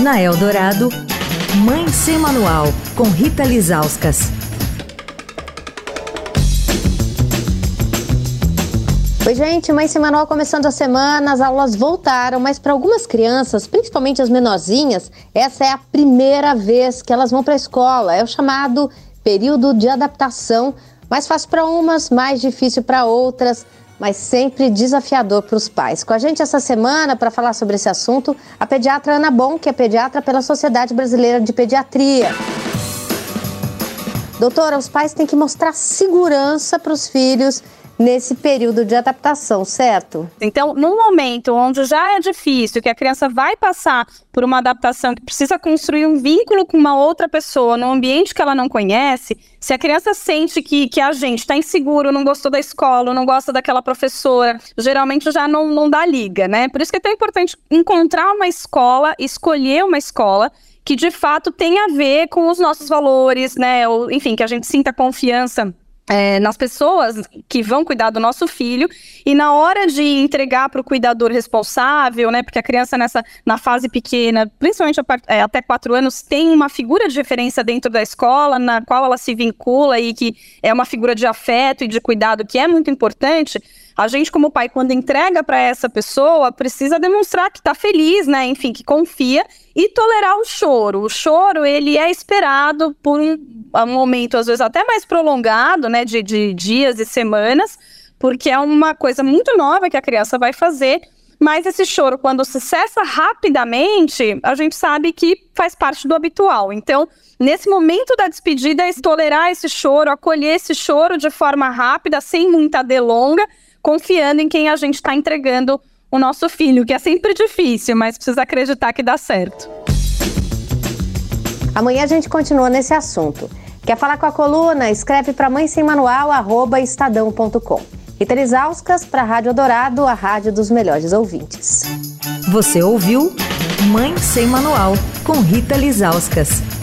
Na Eldorado, Mãe Sem Manual, com Rita Lizauskas. Oi, gente, Mãe Sem Manual começando a semana, as aulas voltaram, mas para algumas crianças, principalmente as menorzinhas, essa é a primeira vez que elas vão para a escola. É o chamado período de adaptação, mais fácil para umas, mais difícil para outras mas sempre desafiador para os pais. Com a gente essa semana para falar sobre esse assunto, a pediatra Ana Bom, que é pediatra pela Sociedade Brasileira de Pediatria. Doutora, os pais têm que mostrar segurança para os filhos nesse período de adaptação, certo? Então, no momento onde já é difícil, que a criança vai passar por uma adaptação, que precisa construir um vínculo com uma outra pessoa, num ambiente que ela não conhece, se a criança sente que, que a gente está inseguro, não gostou da escola, não gosta daquela professora, geralmente já não, não dá liga, né? Por isso que é tão importante encontrar uma escola, escolher uma escola que de fato tenha a ver com os nossos valores, né? Ou, enfim, que a gente sinta confiança é, nas pessoas que vão cuidar do nosso filho e na hora de entregar para o cuidador responsável, né, porque a criança nessa na fase pequena, principalmente a, é, até quatro anos, tem uma figura de referência dentro da escola na qual ela se vincula e que é uma figura de afeto e de cuidado que é muito importante. A gente, como pai, quando entrega para essa pessoa, precisa demonstrar que está feliz, né? Enfim, que confia e tolerar o choro. O choro, ele é esperado por um, momento, às vezes, até mais prolongado, né? De, de dias e semanas, porque é uma coisa muito nova que a criança vai fazer. Mas esse choro, quando se cessa rapidamente, a gente sabe que faz parte do habitual. Então, nesse momento da despedida, é tolerar esse choro, acolher esse choro de forma rápida, sem muita delonga, confiando em quem a gente está entregando o nosso filho, que é sempre difícil, mas precisa acreditar que dá certo. Amanhã a gente continua nesse assunto. Quer falar com a coluna? Escreve para mãe sem manual, arroba estadão.com. Rita Lizauskas para a Rádio Dourado, a rádio dos melhores ouvintes. Você ouviu Mãe Sem Manual, com Rita Lizauskas.